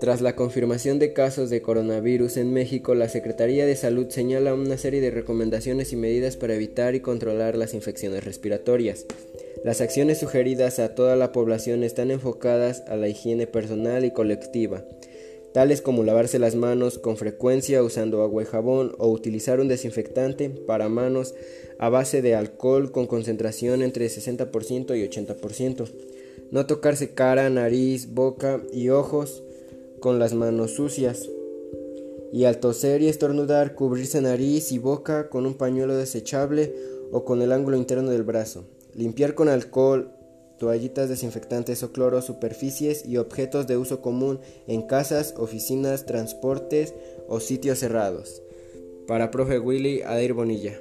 Tras la confirmación de casos de coronavirus en México, la Secretaría de Salud señala una serie de recomendaciones y medidas para evitar y controlar las infecciones respiratorias. Las acciones sugeridas a toda la población están enfocadas a la higiene personal y colectiva, tales como lavarse las manos con frecuencia usando agua y jabón o utilizar un desinfectante para manos a base de alcohol con concentración entre 60% y 80%. No tocarse cara, nariz, boca y ojos con las manos sucias y al toser y estornudar cubrirse nariz y boca con un pañuelo desechable o con el ángulo interno del brazo, limpiar con alcohol, toallitas desinfectantes o cloro superficies y objetos de uso común en casas, oficinas, transportes o sitios cerrados. Para profe Willy Adair Bonilla.